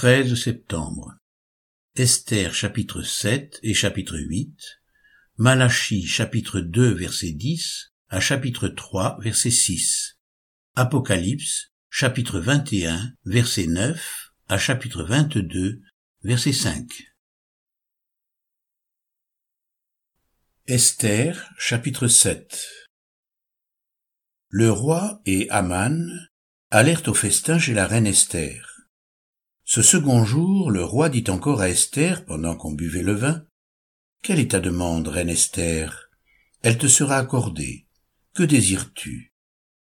13 septembre. Esther chapitre 7 et chapitre 8. Malachie chapitre 2 verset 10 à chapitre 3 verset 6. Apocalypse chapitre 21 verset 9 à chapitre 22 verset 5. Esther chapitre 7 Le roi et Aman allèrent au festin chez la reine Esther. Ce second jour, le roi dit encore à Esther, pendant qu'on buvait le vin, Quelle est ta demande, reine Esther? Elle te sera accordée. Que désires-tu?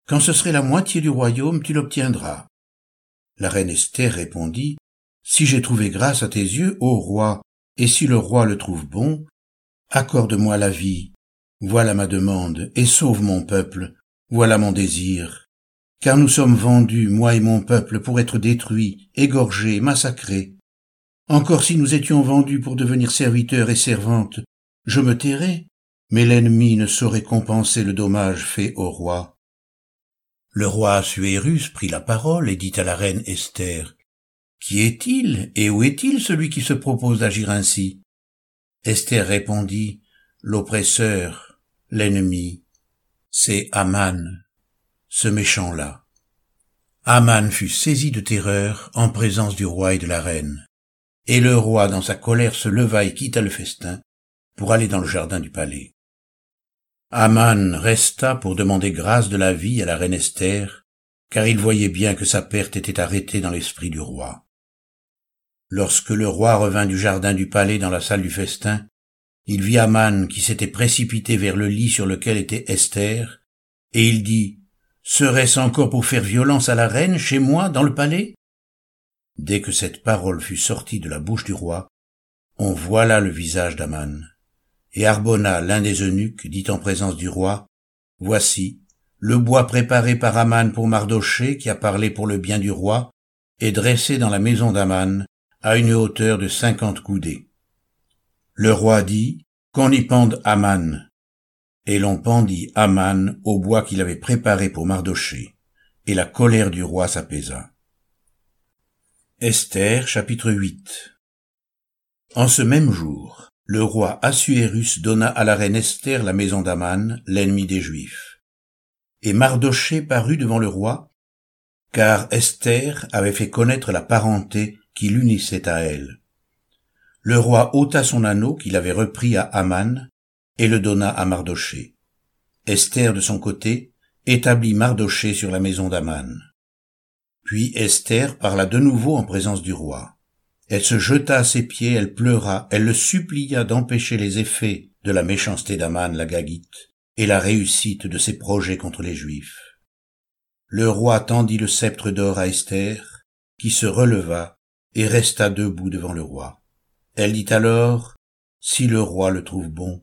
Quand ce serait la moitié du royaume, tu l'obtiendras. La reine Esther répondit, Si j'ai trouvé grâce à tes yeux, ô roi, et si le roi le trouve bon, accorde-moi la vie. Voilà ma demande, et sauve mon peuple. Voilà mon désir car nous sommes vendus, moi et mon peuple, pour être détruits, égorgés, massacrés. Encore si nous étions vendus pour devenir serviteurs et servantes, je me tairais, mais l'ennemi ne saurait compenser le dommage fait au roi. Le roi Assuérus prit la parole et dit à la reine Esther, Qui est-il et où est-il celui qui se propose d'agir ainsi? Esther répondit, L'oppresseur, l'ennemi, c'est Aman, ce méchant-là. Aman fut saisi de terreur en présence du roi et de la reine. Et le roi, dans sa colère, se leva et quitta le festin pour aller dans le jardin du palais. Aman resta pour demander grâce de la vie à la reine Esther, car il voyait bien que sa perte était arrêtée dans l'esprit du roi. Lorsque le roi revint du jardin du palais dans la salle du festin, il vit Aman qui s'était précipité vers le lit sur lequel était Esther, et il dit, Serait-ce encore pour faire violence à la reine chez moi, dans le palais? Dès que cette parole fut sortie de la bouche du roi, on voila le visage d'Aman. Et Arbona, l'un des eunuques, dit en présence du roi, Voici, le bois préparé par Aman pour Mardoché, qui a parlé pour le bien du roi, est dressé dans la maison d'Aman, à une hauteur de cinquante coudées. Le roi dit, qu'on y pende Aman, et l'on pendit Aman au bois qu'il avait préparé pour Mardoché, et la colère du roi s'apaisa. Esther chapitre 8 En ce même jour, le roi Assuérus donna à la reine Esther la maison d'Aman, l'ennemi des Juifs. Et Mardoché parut devant le roi, car Esther avait fait connaître la parenté qui l'unissait à elle. Le roi ôta son anneau qu'il avait repris à Aman, et le donna à Mardoché. Esther, de son côté, établit Mardoché sur la maison d'Aman. Puis Esther parla de nouveau en présence du roi. Elle se jeta à ses pieds, elle pleura, elle le supplia d'empêcher les effets de la méchanceté d'Aman la Gagite et la réussite de ses projets contre les Juifs. Le roi tendit le sceptre d'or à Esther, qui se releva et resta debout devant le roi. Elle dit alors, Si le roi le trouve bon,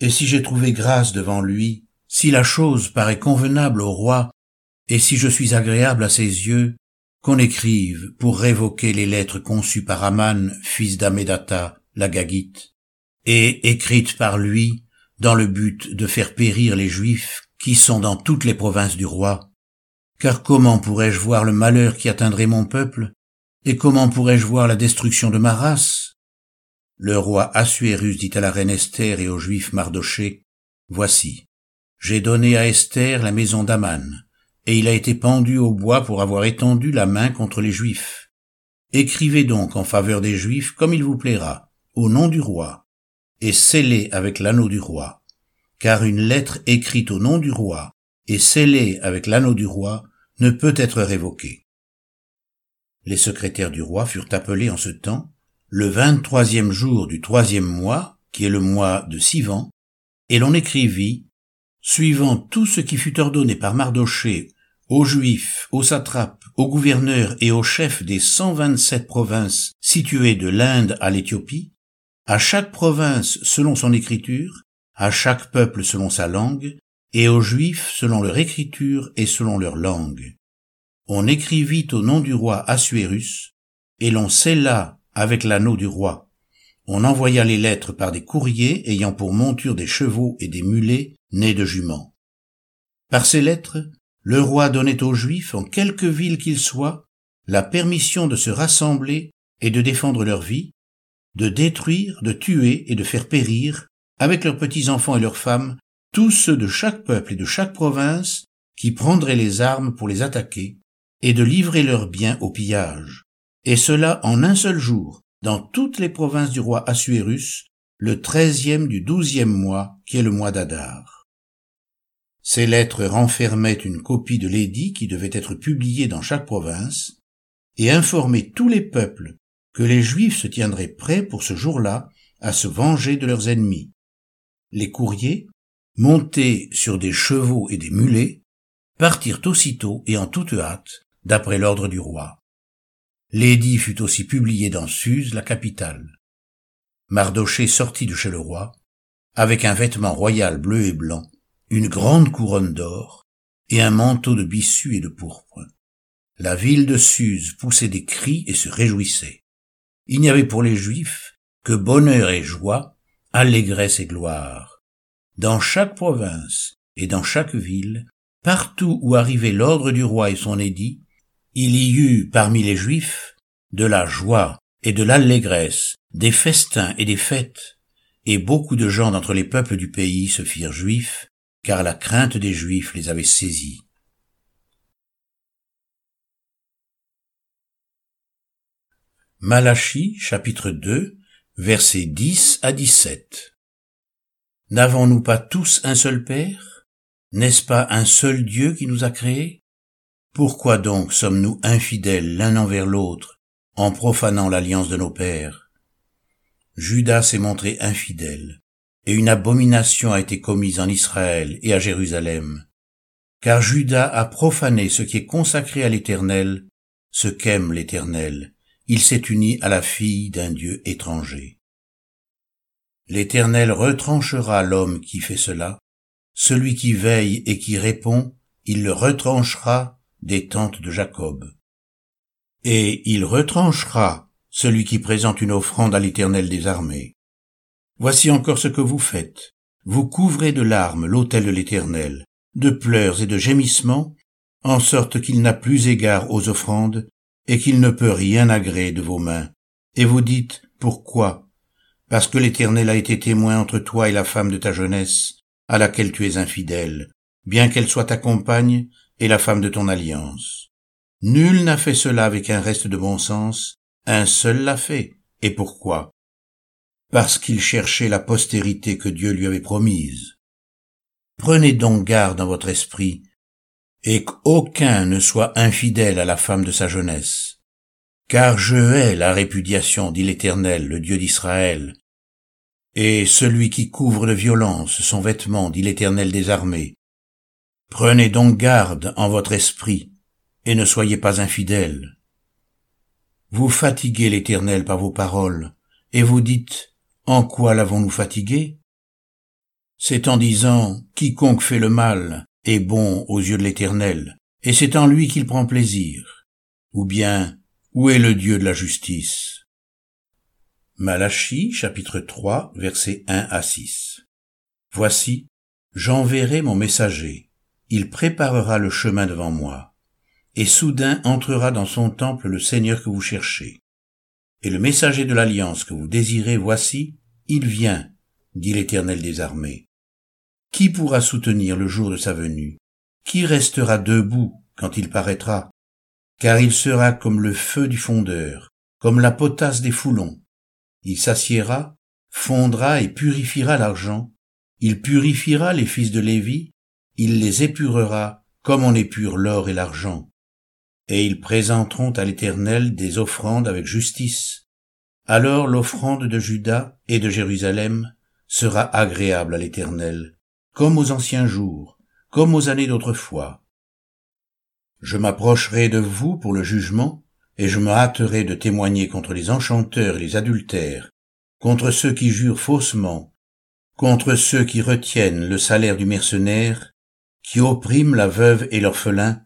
et si j'ai trouvé grâce devant lui, si la chose paraît convenable au roi, et si je suis agréable à ses yeux, qu'on écrive pour révoquer les lettres conçues par Aman, fils d'Amedata, la Gagite, et écrites par lui dans le but de faire périr les Juifs qui sont dans toutes les provinces du roi. Car comment pourrais-je voir le malheur qui atteindrait mon peuple, et comment pourrais-je voir la destruction de ma race? Le roi Assuérus dit à la reine Esther et aux Juifs Mardoché, Voici, j'ai donné à Esther la maison d'Aman, et il a été pendu au bois pour avoir étendu la main contre les Juifs. Écrivez donc en faveur des Juifs comme il vous plaira, au nom du roi, et scellez avec l'anneau du roi, car une lettre écrite au nom du roi et scellée avec l'anneau du roi ne peut être révoquée. Les secrétaires du roi furent appelés en ce temps, le vingt-troisième jour du troisième mois, qui est le mois de Sivan, et l'on écrivit, suivant tout ce qui fut ordonné par Mardoché aux Juifs, aux satrapes, aux gouverneurs et aux chefs des cent vingt-sept provinces situées de l'Inde à l'Éthiopie, à chaque province selon son écriture, à chaque peuple selon sa langue, et aux Juifs selon leur écriture et selon leur langue. On écrivit au nom du roi Assuérus, et l'on scella avec l'anneau du roi. On envoya les lettres par des courriers ayant pour monture des chevaux et des mulets nés de juments. Par ces lettres, le roi donnait aux Juifs, en quelque ville qu'ils soient, la permission de se rassembler et de défendre leur vie, de détruire, de tuer et de faire périr, avec leurs petits-enfants et leurs femmes, tous ceux de chaque peuple et de chaque province qui prendraient les armes pour les attaquer, et de livrer leurs biens au pillage, et cela en un seul jour, dans toutes les provinces du roi Assuérus, le treizième du douzième mois, qui est le mois d'Adar. Ces lettres renfermaient une copie de l'édit qui devait être publiée dans chaque province, et informaient tous les peuples que les Juifs se tiendraient prêts pour ce jour-là à se venger de leurs ennemis. Les courriers, montés sur des chevaux et des mulets, partirent aussitôt et en toute hâte, d'après l'ordre du roi. L'édit fut aussi publié dans Suse, la capitale. Mardoché sortit de chez le roi, avec un vêtement royal bleu et blanc, une grande couronne d'or, et un manteau de bissu et de pourpre. La ville de Suse poussait des cris et se réjouissait. Il n'y avait pour les Juifs que bonheur et joie, allégresse et gloire. Dans chaque province et dans chaque ville, partout où arrivait l'ordre du roi et son édit, il y eut parmi les Juifs de la joie et de l'allégresse, des festins et des fêtes, et beaucoup de gens d'entre les peuples du pays se firent juifs, car la crainte des Juifs les avait saisis. Malachie chapitre 2 versets 10 à 17 N'avons-nous pas tous un seul Père? N'est-ce pas un seul Dieu qui nous a créés? Pourquoi donc sommes-nous infidèles l'un envers l'autre en profanant l'alliance de nos pères? Judas s'est montré infidèle, et une abomination a été commise en Israël et à Jérusalem, car Judas a profané ce qui est consacré à l'Éternel, ce qu'aime l'Éternel, il s'est uni à la fille d'un Dieu étranger. L'Éternel retranchera l'homme qui fait cela, celui qui veille et qui répond, il le retranchera des tentes de Jacob. Et il retranchera celui qui présente une offrande à l'Éternel des armées. Voici encore ce que vous faites. Vous couvrez de larmes l'autel de l'Éternel, de pleurs et de gémissements, en sorte qu'il n'a plus égard aux offrandes, et qu'il ne peut rien agréer de vos mains. Et vous dites, pourquoi? Parce que l'Éternel a été témoin entre toi et la femme de ta jeunesse, à laquelle tu es infidèle, bien qu'elle soit ta compagne et la femme de ton alliance. Nul n'a fait cela avec un reste de bon sens, un seul l'a fait. Et pourquoi? Parce qu'il cherchait la postérité que Dieu lui avait promise. Prenez donc garde dans votre esprit et qu'aucun ne soit infidèle à la femme de sa jeunesse. Car je hais la répudiation, dit l'Éternel, le Dieu d'Israël. Et celui qui couvre de violence son vêtement, dit l'Éternel des armées. Prenez donc garde en votre esprit, et ne soyez pas infidèles. Vous fatiguez l'Éternel par vos paroles, et vous dites, En quoi l'avons-nous fatigué? C'est en disant, Quiconque fait le mal est bon aux yeux de l'Éternel, et c'est en lui qu'il prend plaisir. Ou bien, où est le Dieu de la justice? Malachie chapitre 3 versets 1 à 6 Voici, j'enverrai mon messager, il préparera le chemin devant moi, et soudain entrera dans son temple le Seigneur que vous cherchez. Et le messager de l'alliance que vous désirez, voici, il vient, dit l'Éternel des armées. Qui pourra soutenir le jour de sa venue? Qui restera debout quand il paraîtra? Car il sera comme le feu du fondeur, comme la potasse des foulons. Il s'assiera, fondra et purifiera l'argent, il purifiera les fils de Lévi, il les épurera comme on épure l'or et l'argent. Et ils présenteront à l'Éternel des offrandes avec justice. Alors l'offrande de Juda et de Jérusalem sera agréable à l'Éternel, comme aux anciens jours, comme aux années d'autrefois. Je m'approcherai de vous pour le jugement, et je me hâterai de témoigner contre les enchanteurs et les adultères, contre ceux qui jurent faussement, contre ceux qui retiennent le salaire du mercenaire, qui oppriment la veuve et l'orphelin,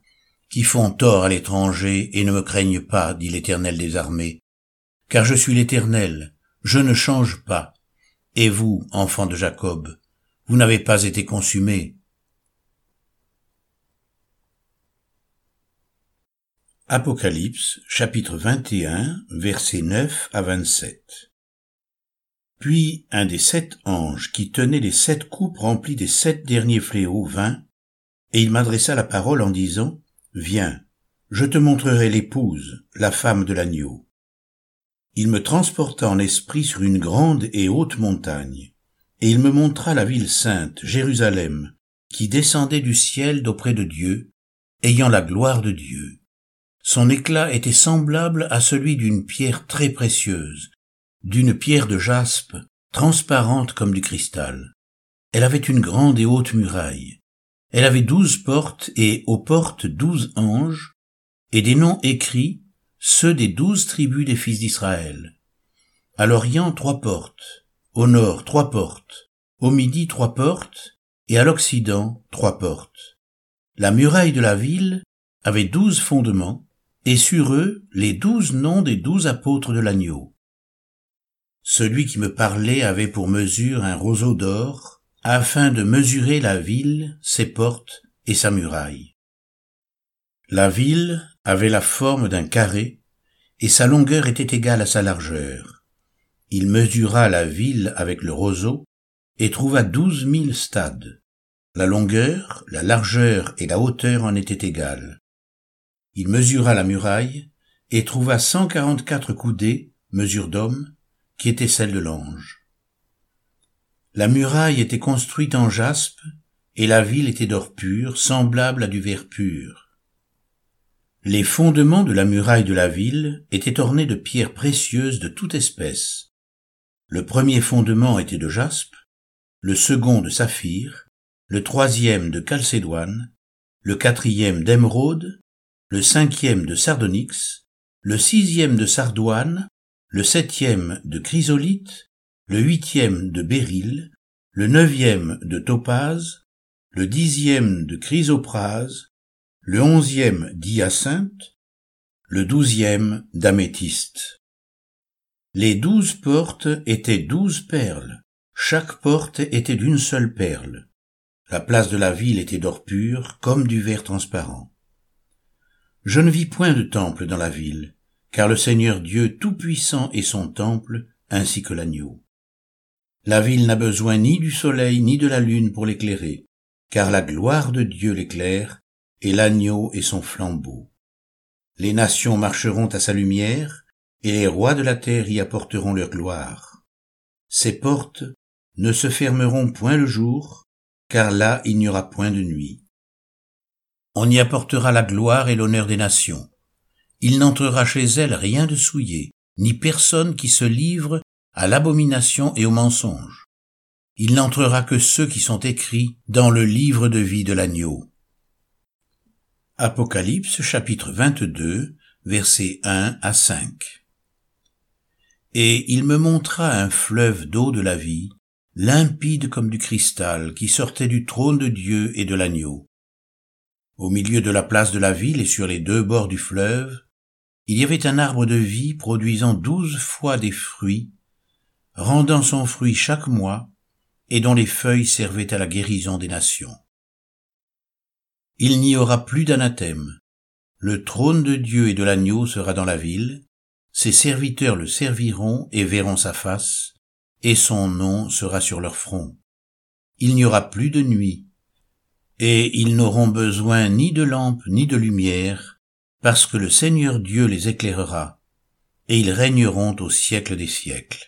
qui font tort à l'étranger et ne me craignent pas, dit l'Éternel des armées. Car je suis l'Éternel, je ne change pas. Et vous, enfants de Jacob, vous n'avez pas été consumés. Apocalypse chapitre 21 versets 9 à 27 Puis un des sept anges qui tenait les sept coupes remplies des sept derniers fléaux vint, et il m'adressa la parole en disant, Viens, je te montrerai l'épouse, la femme de l'agneau. Il me transporta en esprit sur une grande et haute montagne, et il me montra la ville sainte, Jérusalem, qui descendait du ciel d'auprès de Dieu, ayant la gloire de Dieu. Son éclat était semblable à celui d'une pierre très précieuse, d'une pierre de jaspe, transparente comme du cristal. Elle avait une grande et haute muraille. Elle avait douze portes et aux portes douze anges, et des noms écrits, ceux des douze tribus des fils d'Israël. À l'Orient trois portes, au nord trois portes, au midi trois portes, et à l'Occident trois portes. La muraille de la ville avait douze fondements, et sur eux les douze noms des douze apôtres de l'agneau. Celui qui me parlait avait pour mesure un roseau d'or, afin de mesurer la ville, ses portes et sa muraille. La ville avait la forme d'un carré, et sa longueur était égale à sa largeur. Il mesura la ville avec le roseau, et trouva douze mille stades. La longueur, la largeur et la hauteur en étaient égales. Il mesura la muraille et trouva cent quarante-quatre coudées, mesure d'homme, qui était celle de l'ange. La muraille était construite en jaspe, et la ville était d'or pur, semblable à du verre pur. Les fondements de la muraille de la ville étaient ornés de pierres précieuses de toute espèce. Le premier fondement était de jaspe, le second de saphir, le troisième de calcédoine, le quatrième d'émeraude, le cinquième de sardonyx, le sixième de sardoine, le septième de chrysolite, le huitième de béryl, le neuvième de topaze, le dixième de chrysoprase, le onzième d'hyacinthe, le douzième d'améthyste. Les douze portes étaient douze perles, chaque porte était d'une seule perle. La place de la ville était d'or pur, comme du verre transparent. Je ne vis point de temple dans la ville, car le Seigneur Dieu Tout-Puissant est son temple, ainsi que l'agneau. La ville n'a besoin ni du soleil ni de la lune pour l'éclairer, car la gloire de Dieu l'éclaire, et l'agneau est son flambeau. Les nations marcheront à sa lumière, et les rois de la terre y apporteront leur gloire. Ses portes ne se fermeront point le jour, car là il n'y aura point de nuit. On y apportera la gloire et l'honneur des nations. Il n'entrera chez elles rien de souillé, ni personne qui se livre à l'abomination et au mensonge. Il n'entrera que ceux qui sont écrits dans le livre de vie de l'agneau. Apocalypse chapitre 22 versets 1 à 5 Et il me montra un fleuve d'eau de la vie, limpide comme du cristal, qui sortait du trône de Dieu et de l'agneau. Au milieu de la place de la ville et sur les deux bords du fleuve, il y avait un arbre de vie produisant douze fois des fruits, rendant son fruit chaque mois, et dont les feuilles servaient à la guérison des nations. Il n'y aura plus d'anathème. Le trône de Dieu et de l'agneau sera dans la ville, ses serviteurs le serviront et verront sa face, et son nom sera sur leur front. Il n'y aura plus de nuit, et ils n'auront besoin ni de lampe ni de lumière, parce que le Seigneur Dieu les éclairera, et ils régneront au siècle des siècles.